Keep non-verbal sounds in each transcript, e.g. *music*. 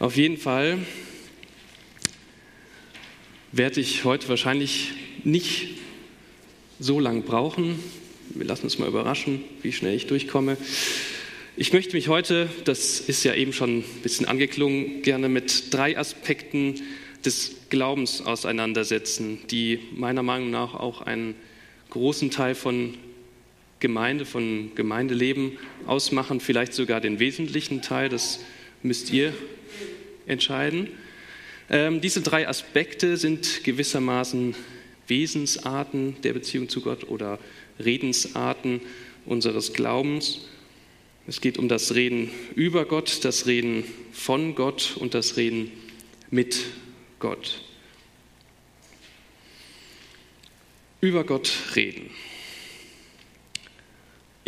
Auf jeden Fall werde ich heute wahrscheinlich nicht so lang brauchen. Wir lassen uns mal überraschen, wie schnell ich durchkomme. Ich möchte mich heute, das ist ja eben schon ein bisschen angeklungen, gerne mit drei Aspekten des Glaubens auseinandersetzen, die meiner Meinung nach auch einen großen Teil von Gemeinde, von Gemeindeleben ausmachen, vielleicht sogar den wesentlichen Teil, das müsst ihr entscheiden. Ähm, diese drei Aspekte sind gewissermaßen Wesensarten der Beziehung zu Gott oder Redensarten unseres Glaubens. Es geht um das Reden über Gott, das Reden von Gott und das Reden mit Gott. Über Gott reden.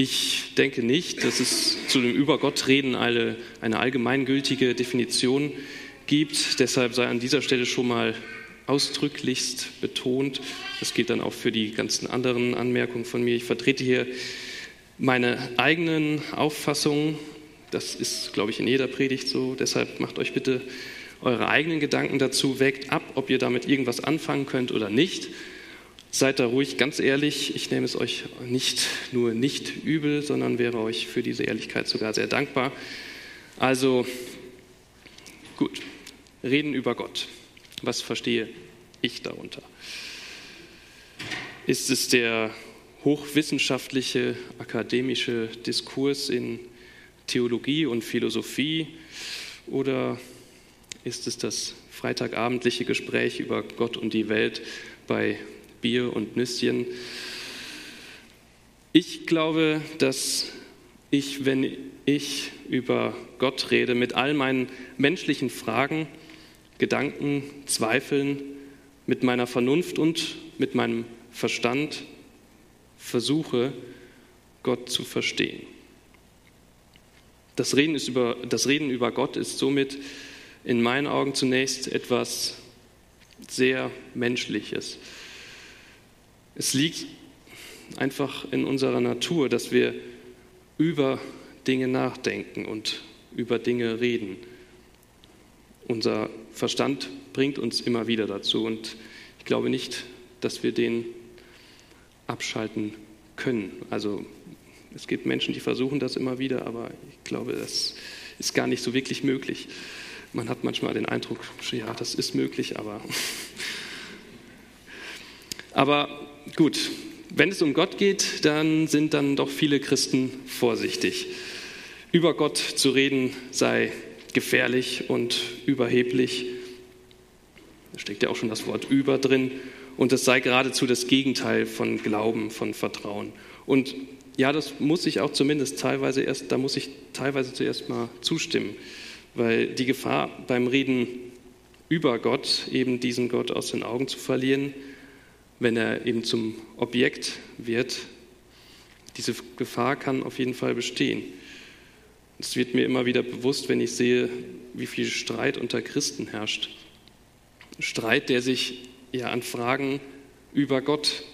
Ich denke nicht, dass es zu dem Über Gott reden eine, eine allgemeingültige Definition gibt. Deshalb sei an dieser Stelle schon mal ausdrücklichst betont. Das gilt dann auch für die ganzen anderen Anmerkungen von mir. Ich vertrete hier meine eigenen Auffassungen. Das ist, glaube ich, in jeder Predigt so. Deshalb macht euch bitte eure eigenen Gedanken dazu, wägt ab, ob ihr damit irgendwas anfangen könnt oder nicht. Seid da ruhig ganz ehrlich. Ich nehme es euch nicht nur nicht übel, sondern wäre euch für diese Ehrlichkeit sogar sehr dankbar. Also gut, reden über Gott. Was verstehe ich darunter? Ist es der hochwissenschaftliche akademische Diskurs in Theologie und Philosophie oder ist es das freitagabendliche Gespräch über Gott und die Welt bei Bier und Nüsschen. Ich glaube, dass ich, wenn ich über Gott rede, mit all meinen menschlichen Fragen, Gedanken, Zweifeln, mit meiner Vernunft und mit meinem Verstand versuche, Gott zu verstehen. Das Reden, über, das Reden über Gott ist somit in meinen Augen zunächst etwas sehr Menschliches. Es liegt einfach in unserer Natur, dass wir über Dinge nachdenken und über Dinge reden. Unser Verstand bringt uns immer wieder dazu und ich glaube nicht, dass wir den abschalten können. Also es gibt Menschen, die versuchen das immer wieder, aber ich glaube, das ist gar nicht so wirklich möglich. Man hat manchmal den Eindruck, ja, das ist möglich, aber aber Gut, wenn es um Gott geht, dann sind dann doch viele Christen vorsichtig. Über Gott zu reden sei gefährlich und überheblich. Da steckt ja auch schon das Wort über drin. Und es sei geradezu das Gegenteil von Glauben, von Vertrauen. Und ja, das muss ich auch zumindest teilweise erst, da muss ich teilweise zuerst mal zustimmen, weil die Gefahr beim Reden über Gott, eben diesen Gott aus den Augen zu verlieren, wenn er eben zum Objekt wird. Diese Gefahr kann auf jeden Fall bestehen. Es wird mir immer wieder bewusst, wenn ich sehe, wie viel Streit unter Christen herrscht. Streit, der sich ja an Fragen über Gott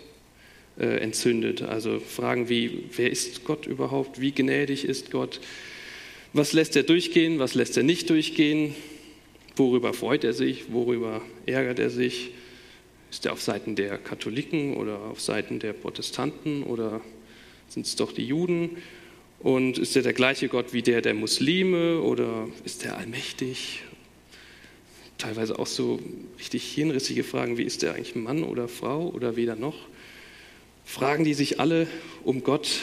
äh, entzündet. Also Fragen wie, wer ist Gott überhaupt? Wie gnädig ist Gott? Was lässt er durchgehen? Was lässt er nicht durchgehen? Worüber freut er sich? Worüber ärgert er sich? Ist er auf Seiten der Katholiken oder auf Seiten der Protestanten oder sind es doch die Juden? Und ist er der gleiche Gott wie der der Muslime oder ist er allmächtig? Teilweise auch so richtig hirnrissige Fragen, wie ist er eigentlich Mann oder Frau oder weder noch? Fragen, die sich alle um Gott,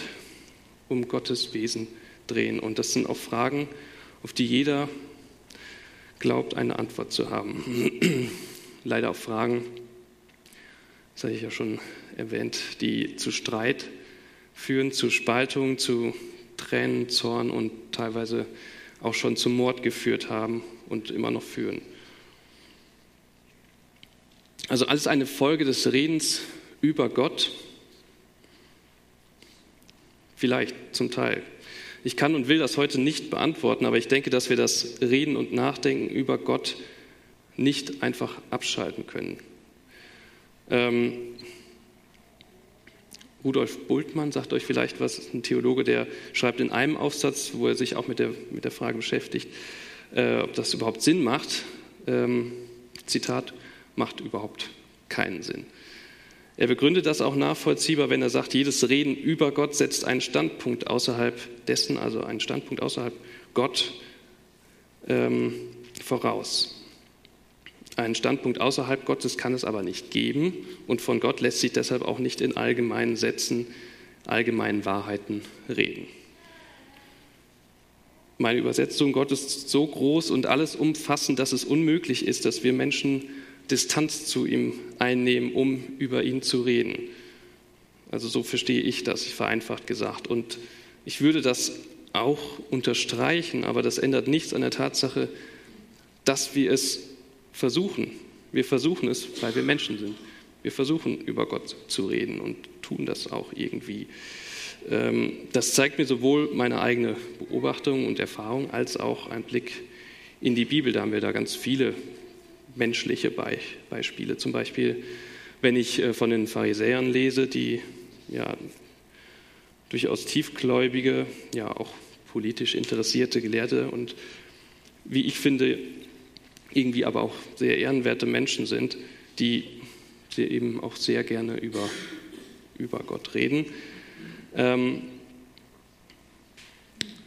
um Gottes Wesen drehen. Und das sind auch Fragen, auf die jeder glaubt, eine Antwort zu haben. *clears throat* Leider auch Fragen, das hatte ich ja schon erwähnt, die zu Streit führen, zu Spaltung, zu Tränen, Zorn und teilweise auch schon zum Mord geführt haben und immer noch führen. Also alles eine Folge des Redens über Gott, vielleicht zum Teil. Ich kann und will das heute nicht beantworten, aber ich denke, dass wir das Reden und Nachdenken über Gott nicht einfach abschalten können. Ähm, Rudolf Bultmann sagt euch vielleicht was, ein Theologe, der schreibt in einem Aufsatz, wo er sich auch mit der, mit der Frage beschäftigt, äh, ob das überhaupt Sinn macht. Ähm, Zitat, macht überhaupt keinen Sinn. Er begründet das auch nachvollziehbar, wenn er sagt, jedes Reden über Gott setzt einen Standpunkt außerhalb dessen, also einen Standpunkt außerhalb Gott ähm, voraus. Einen Standpunkt außerhalb Gottes kann es aber nicht geben und von Gott lässt sich deshalb auch nicht in allgemeinen Sätzen, allgemeinen Wahrheiten reden. Meine Übersetzung, Gott ist so groß und alles umfassend, dass es unmöglich ist, dass wir Menschen Distanz zu ihm einnehmen, um über ihn zu reden. Also so verstehe ich das, vereinfacht gesagt. Und ich würde das auch unterstreichen, aber das ändert nichts an der Tatsache, dass wir es versuchen. Wir versuchen es, weil wir Menschen sind. Wir versuchen über Gott zu reden und tun das auch irgendwie. Ähm, das zeigt mir sowohl meine eigene Beobachtung und Erfahrung als auch ein Blick in die Bibel. Da haben wir da ganz viele menschliche Beispiele. Zum Beispiel, wenn ich äh, von den Pharisäern lese, die ja durchaus tiefgläubige, ja auch politisch interessierte Gelehrte und wie ich finde, irgendwie aber auch sehr ehrenwerte Menschen sind, die eben auch sehr gerne über, über Gott reden. Ähm,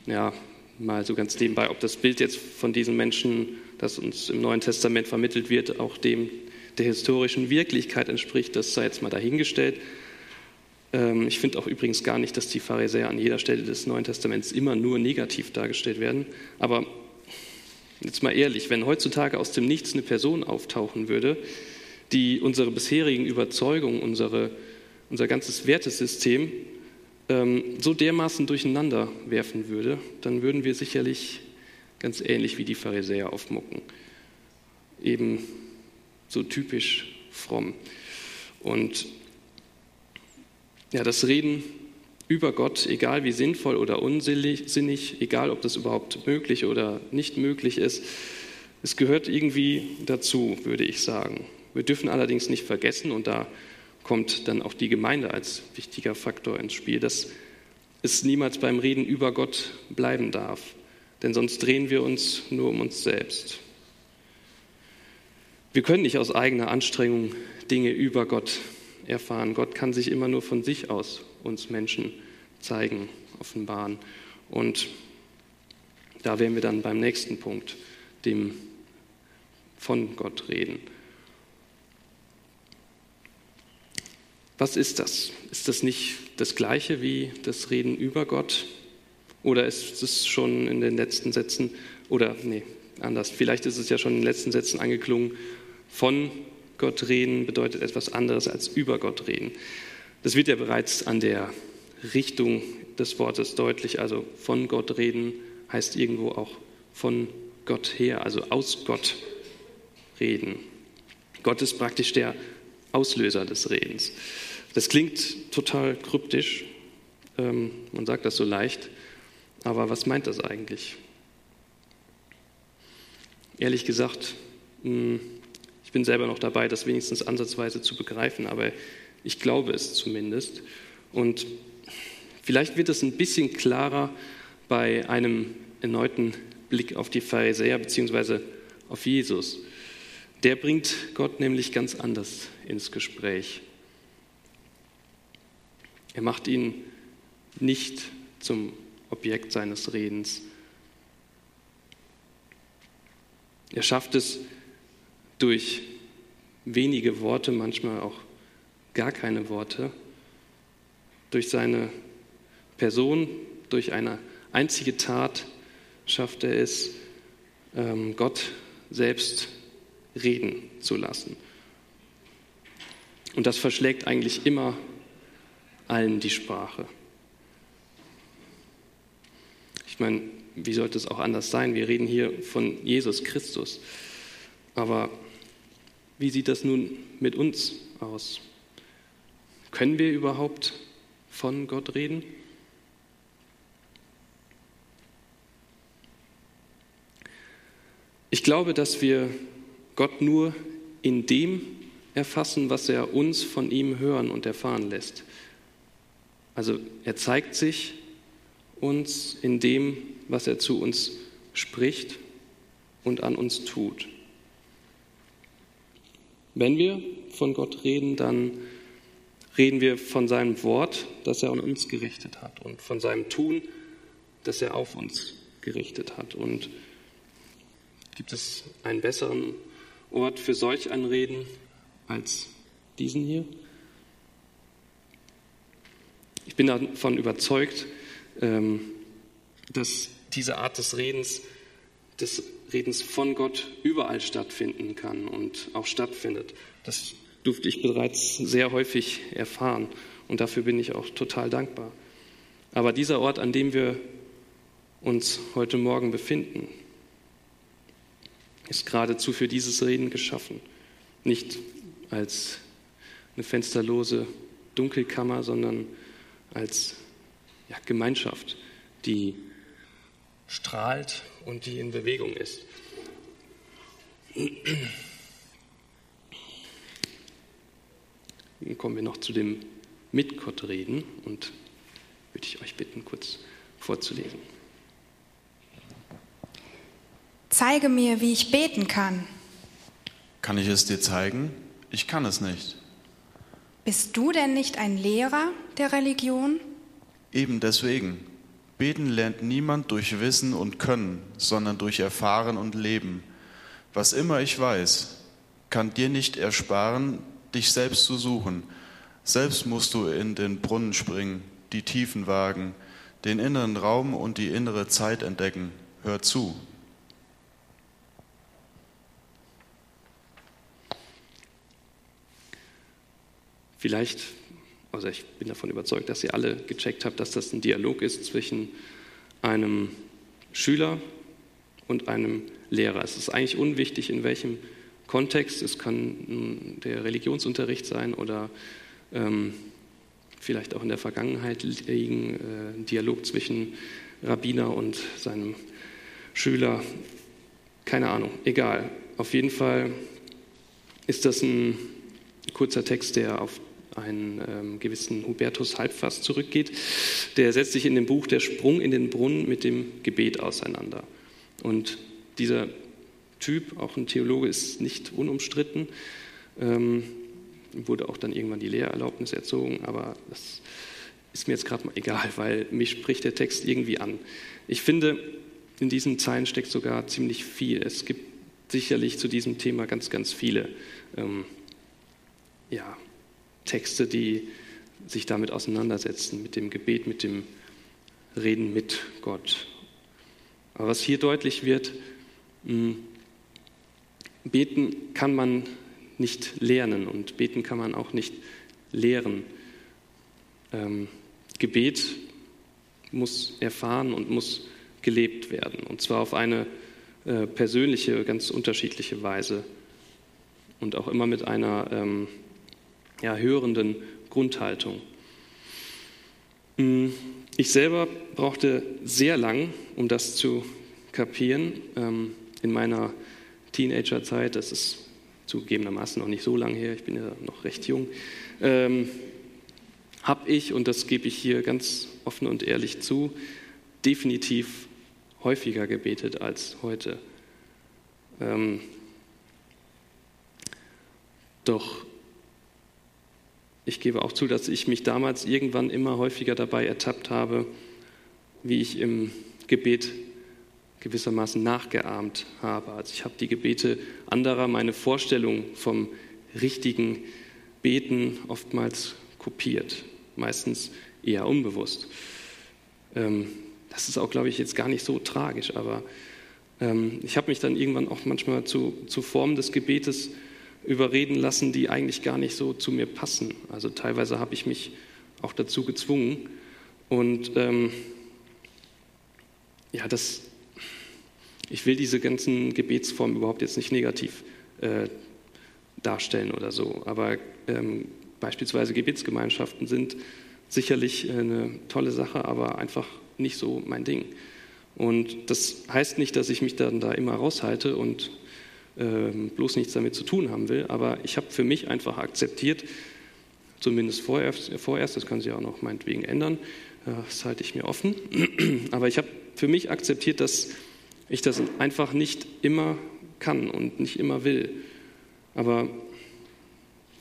ja, mal so ganz nebenbei, ob das Bild jetzt von diesen Menschen, das uns im Neuen Testament vermittelt wird, auch dem der historischen Wirklichkeit entspricht, das sei jetzt mal dahingestellt. Ähm, ich finde auch übrigens gar nicht, dass die Pharisäer an jeder Stelle des Neuen Testaments immer nur negativ dargestellt werden. Aber jetzt mal ehrlich, wenn heutzutage aus dem Nichts eine Person auftauchen würde, die unsere bisherigen Überzeugungen, unsere, unser ganzes Wertesystem ähm, so dermaßen durcheinander werfen würde, dann würden wir sicherlich ganz ähnlich wie die Pharisäer aufmucken. Eben so typisch fromm. Und ja, das Reden über Gott, egal wie sinnvoll oder unsinnig, egal ob das überhaupt möglich oder nicht möglich ist, es gehört irgendwie dazu, würde ich sagen. Wir dürfen allerdings nicht vergessen, und da kommt dann auch die Gemeinde als wichtiger Faktor ins Spiel, dass es niemals beim Reden über Gott bleiben darf, denn sonst drehen wir uns nur um uns selbst. Wir können nicht aus eigener Anstrengung Dinge über Gott erfahren. Gott kann sich immer nur von sich aus uns Menschen zeigen, offenbaren. Und da wären wir dann beim nächsten Punkt, dem von Gott reden. Was ist das? Ist das nicht das gleiche wie das Reden über Gott? Oder ist es schon in den letzten Sätzen, oder nee, anders, vielleicht ist es ja schon in den letzten Sätzen angeklungen, von Gott reden bedeutet etwas anderes als über Gott reden. Das wird ja bereits an der Richtung des Wortes deutlich. Also von Gott reden heißt irgendwo auch von Gott her, also aus Gott reden. Gott ist praktisch der Auslöser des Redens. Das klingt total kryptisch, ähm, man sagt das so leicht, aber was meint das eigentlich? Ehrlich gesagt, hm, ich bin selber noch dabei, das wenigstens ansatzweise zu begreifen, aber ich glaube es zumindest. Und vielleicht wird es ein bisschen klarer bei einem erneuten Blick auf die Pharisäer bzw. auf Jesus. Der bringt Gott nämlich ganz anders ins Gespräch. Er macht ihn nicht zum Objekt seines Redens. Er schafft es durch wenige Worte, manchmal auch gar keine Worte, durch seine Person, durch eine einzige Tat schafft er es, ähm, Gott selbst reden zu lassen. Und das verschlägt eigentlich immer allen die Sprache. Ich meine, wie sollte es auch anders sein? Wir reden hier von Jesus Christus. Aber wie sieht das nun mit uns aus? Können wir überhaupt von Gott reden? Ich glaube, dass wir Gott nur in dem erfassen, was er uns von ihm hören und erfahren lässt. Also er zeigt sich uns in dem, was er zu uns spricht und an uns tut. Wenn wir von Gott reden, dann reden wir von seinem Wort, das er an uns gerichtet hat und von seinem Tun, das er auf uns gerichtet hat. Und gibt es einen besseren Ort für solch ein Reden als diesen hier? Ich bin davon überzeugt, ähm, dass diese Art des Redens, des Redens von Gott überall stattfinden kann und auch stattfindet. Das durfte ich bereits sehr häufig erfahren und dafür bin ich auch total dankbar. Aber dieser Ort, an dem wir uns heute Morgen befinden, ist geradezu für dieses Reden geschaffen. Nicht als eine fensterlose Dunkelkammer, sondern als ja, Gemeinschaft, die strahlt und die in Bewegung ist. Dann kommen wir noch zu dem Mit Gott reden und würde ich euch bitten, kurz vorzulesen. Zeige mir, wie ich beten kann. Kann ich es dir zeigen? Ich kann es nicht. Bist du denn nicht ein Lehrer der Religion? Eben deswegen. Beten lernt niemand durch Wissen und Können, sondern durch Erfahren und Leben. Was immer ich weiß, kann dir nicht ersparen, dich selbst zu suchen. Selbst musst du in den Brunnen springen, die Tiefen wagen, den inneren Raum und die innere Zeit entdecken. Hör zu. Vielleicht, also ich bin davon überzeugt, dass ihr alle gecheckt habt, dass das ein Dialog ist zwischen einem Schüler und einem Lehrer. Es ist eigentlich unwichtig, in welchem Kontext. Es kann der Religionsunterricht sein oder ähm, vielleicht auch in der Vergangenheit liegen, äh, Dialog zwischen Rabbiner und seinem Schüler. Keine Ahnung, egal. Auf jeden Fall ist das ein kurzer Text, der auf einen ähm, gewissen Hubertus Halbfass zurückgeht. Der setzt sich in dem Buch Der Sprung in den Brunnen mit dem Gebet auseinander. Und dieser Typ, auch ein Theologe, ist nicht unumstritten. Ähm, wurde auch dann irgendwann die Lehrerlaubnis erzogen, aber das ist mir jetzt gerade mal egal, weil mich spricht der Text irgendwie an. Ich finde, in diesen Zeilen steckt sogar ziemlich viel. Es gibt sicherlich zu diesem Thema ganz, ganz viele ähm, ja, Texte, die sich damit auseinandersetzen, mit dem Gebet, mit dem Reden mit Gott. Aber was hier deutlich wird, hm, beten kann man nicht lernen und beten kann man auch nicht lehren. Ähm, Gebet muss erfahren und muss gelebt werden, und zwar auf eine äh, persönliche, ganz unterschiedliche Weise und auch immer mit einer ähm, ja, hörenden Grundhaltung. Hm, ich selber brauchte sehr lang, um das zu kapieren. Ähm, in meiner Teenagerzeit, das ist zugegebenermaßen noch nicht so lange her, ich bin ja noch recht jung, ähm, habe ich, und das gebe ich hier ganz offen und ehrlich zu, definitiv häufiger gebetet als heute. Ähm, doch ich gebe auch zu, dass ich mich damals irgendwann immer häufiger dabei ertappt habe, wie ich im Gebet gewissermaßen nachgeahmt habe. Also ich habe die Gebete anderer, meine Vorstellung vom richtigen Beten oftmals kopiert, meistens eher unbewusst. Ähm, das ist auch, glaube ich, jetzt gar nicht so tragisch, aber ähm, ich habe mich dann irgendwann auch manchmal zu, zu Formen des Gebetes überreden lassen, die eigentlich gar nicht so zu mir passen. Also teilweise habe ich mich auch dazu gezwungen. Und ähm, ja, das, ich will diese ganzen Gebetsformen überhaupt jetzt nicht negativ äh, darstellen oder so, aber ähm, beispielsweise Gebetsgemeinschaften sind sicherlich eine tolle Sache, aber einfach nicht so mein Ding. Und das heißt nicht, dass ich mich dann da immer raushalte und ähm, bloß nichts damit zu tun haben will. Aber ich habe für mich einfach akzeptiert, zumindest vorerst, vorerst, das kann sich auch noch meinetwegen ändern, das halte ich mir offen, *clears throat* aber ich habe für mich akzeptiert, dass ich das einfach nicht immer kann und nicht immer will. Aber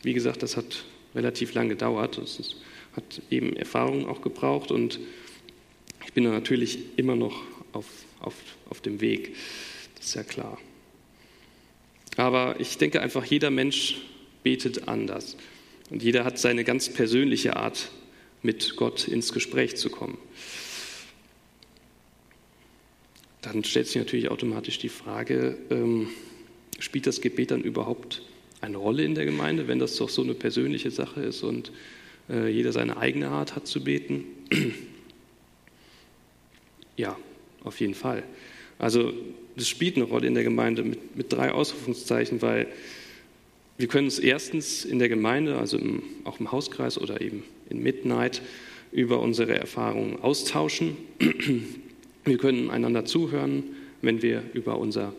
wie gesagt, das hat relativ lang gedauert. Es hat eben Erfahrung auch gebraucht und ich bin natürlich immer noch auf, auf, auf dem Weg. Das ist ja klar. Aber ich denke einfach, jeder Mensch betet anders. Und jeder hat seine ganz persönliche Art, mit Gott ins Gespräch zu kommen. Dann stellt sich natürlich automatisch die Frage, ähm, spielt das Gebet dann überhaupt eine Rolle in der Gemeinde, wenn das doch so eine persönliche Sache ist und äh, jeder seine eigene Art hat zu beten? *clears throat* ja, auf jeden Fall. Also das spielt eine Rolle in der Gemeinde mit, mit drei Ausrufungszeichen, weil wir können uns erstens in der Gemeinde, also im, auch im Hauskreis oder eben in Midnight, über unsere Erfahrungen austauschen. *clears throat* Wir können einander zuhören, wenn wir über unser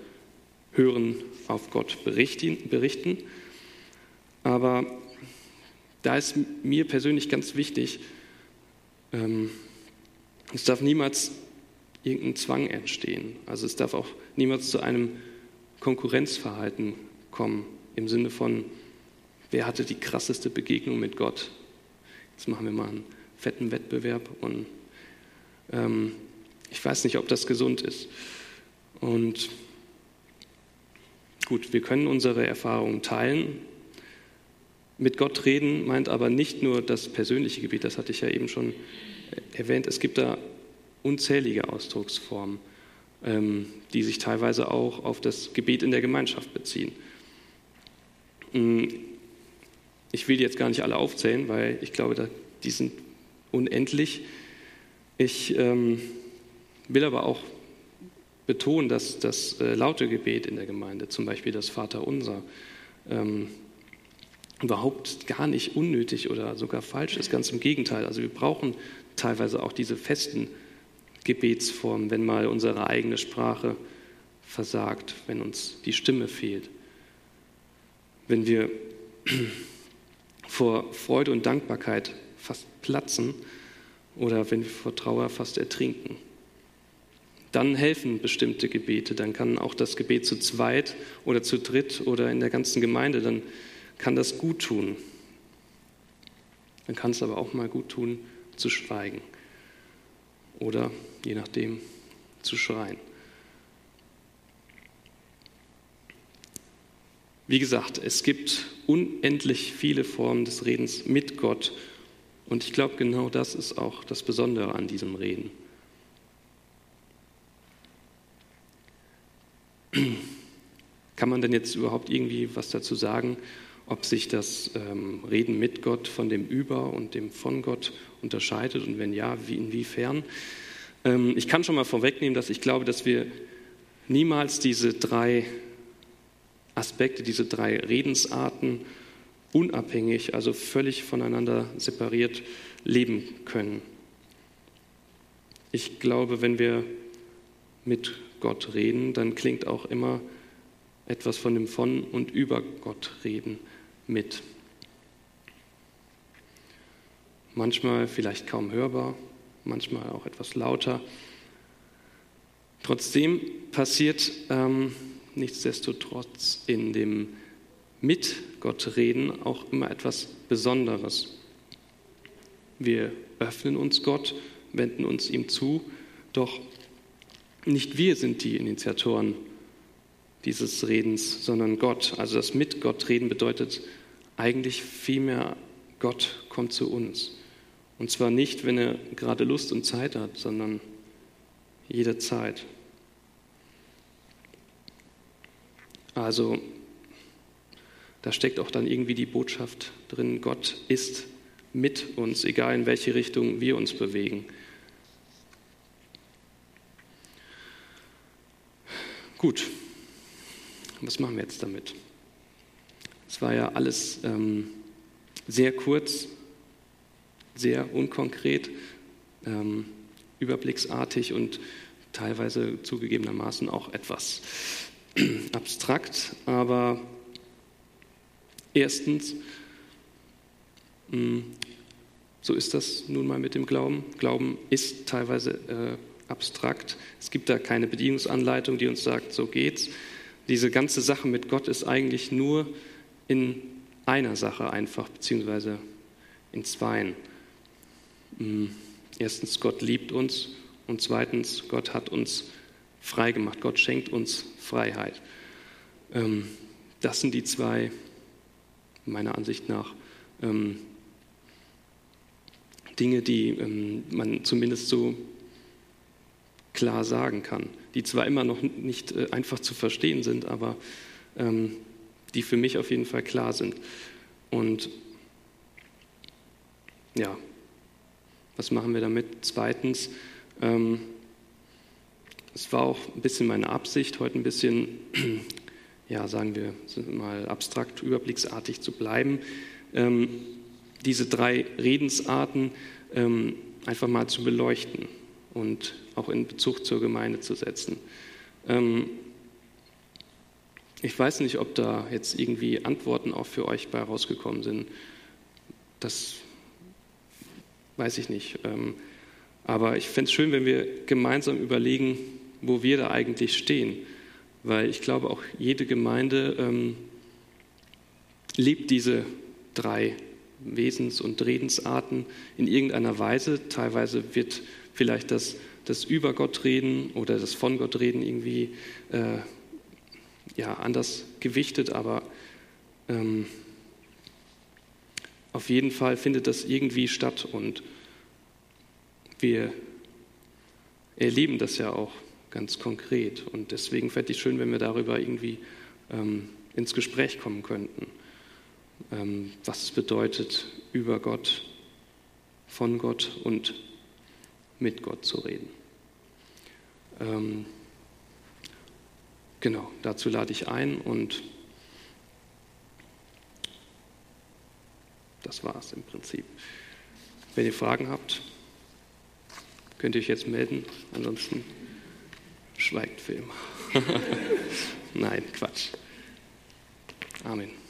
Hören auf Gott berichten. Aber da ist mir persönlich ganz wichtig, ähm, es darf niemals irgendein Zwang entstehen. Also es darf auch niemals zu einem Konkurrenzverhalten kommen im Sinne von, wer hatte die krasseste Begegnung mit Gott? Jetzt machen wir mal einen fetten Wettbewerb und ähm, ich weiß nicht, ob das gesund ist. Und gut, wir können unsere Erfahrungen teilen. Mit Gott reden meint aber nicht nur das persönliche Gebet, das hatte ich ja eben schon erwähnt. Es gibt da unzählige Ausdrucksformen, ähm, die sich teilweise auch auf das Gebet in der Gemeinschaft beziehen. Hm, ich will jetzt gar nicht alle aufzählen, weil ich glaube, die sind unendlich. Ich ähm, will aber auch betonen, dass das äh, laute Gebet in der Gemeinde, zum Beispiel das Vaterunser, ähm, überhaupt gar nicht unnötig oder sogar falsch ist. Ganz im Gegenteil. Also wir brauchen teilweise auch diese festen Gebetsformen, wenn mal unsere eigene Sprache versagt, wenn uns die Stimme fehlt. Wenn wir *clears throat* vor Freude und Dankbarkeit fast platzen oder wenn wir vor Trauer fast ertrinken dann helfen bestimmte Gebete. Dann kann auch das Gebet zu zweit oder zu dritt oder in der ganzen Gemeinde, dann kann das gut tun. Dann kann es aber auch mal gut tun, zu schweigen oder je nachdem zu schreien. Wie gesagt, es gibt unendlich viele Formen des Redens mit Gott und ich glaube, genau das ist auch das Besondere an diesem Reden. Kann man denn jetzt überhaupt irgendwie was dazu sagen, ob sich das ähm, Reden mit Gott von dem Über und dem von Gott unterscheidet und wenn ja, wie, inwiefern? Ähm, ich kann schon mal vorwegnehmen, dass ich glaube, dass wir niemals diese drei Aspekte, diese drei Redensarten unabhängig, also völlig voneinander separiert leben können. Ich glaube, wenn wir mit Gott reden, dann klingt auch immer etwas von dem von und über Gott reden mit. Manchmal vielleicht kaum hörbar, manchmal auch etwas lauter. Trotzdem passiert ähm, nichtsdestotrotz in dem mit Gott reden auch immer etwas Besonderes. Wir öffnen uns Gott, wenden uns ihm zu, doch nicht wir sind die Initiatoren dieses Redens, sondern Gott. Also das mit Gott reden bedeutet eigentlich vielmehr, Gott kommt zu uns. Und zwar nicht, wenn er gerade Lust und Zeit hat, sondern jederzeit. Also da steckt auch dann irgendwie die Botschaft drin, Gott ist mit uns, egal in welche Richtung wir uns bewegen. Gut, was machen wir jetzt damit? Es war ja alles ähm, sehr kurz, sehr unkonkret, ähm, überblicksartig und teilweise zugegebenermaßen auch etwas *clears throat* abstrakt. Aber erstens, mh, hm, so ist das nun mal mit dem Glauben. Glauben ist teilweise äh, abstrakt. Es gibt da keine Bedienungsanleitung, die uns sagt, so geht's. Diese ganze Sache mit Gott ist eigentlich nur in einer Sache einfach, beziehungsweise in zweien. Hm, erstens, Gott liebt uns und zweitens, Gott hat uns frei gemacht. Gott schenkt uns Freiheit. Ähm, das sind die zwei, meiner Ansicht nach, ähm, Dinge, die ähm, man zumindest so klar sagen kann, die zwar immer noch nicht äh, einfach zu verstehen sind, aber die für mich auf jeden Fall klar sind. Und ja, was machen wir damit? Zweitens, ähm, es war auch ein bisschen meine Absicht, heute ein bisschen, *clears throat* ja, sagen wir mal abstrakt, überblicksartig zu bleiben, ähm, diese drei Redensarten ähm, einfach mal zu beleuchten und auch in Bezug zur Gemeinde zu setzen. Ähm, ich weiß nicht, ob da jetzt irgendwie Antworten auch für euch bei rausgekommen sind. Das weiß ich nicht. Ähm, aber ich fände es schön, wenn wir gemeinsam überlegen, wo wir da eigentlich stehen. Weil ich glaube, auch jede Gemeinde ähm, liebt diese drei Wesens- und Redensarten in irgendeiner Weise. Teilweise wird vielleicht das, das über Gott reden oder das von Gott reden irgendwie äh, ja, anders gewichtet, aber ähm, auf jeden Fall findet das irgendwie statt und wir erleben das ja auch ganz konkret. Und deswegen fände ich schön, wenn wir darüber irgendwie ähm, ins Gespräch kommen könnten, ähm, was es bedeutet, über Gott, von Gott und mit Gott zu reden. Ähm, genau, dazu lade ich ein und Das war es im Prinzip. Wenn ihr Fragen habt, könnt ihr euch jetzt melden. Ansonsten schweigt immer. *laughs* Nein, Quatsch. Amen.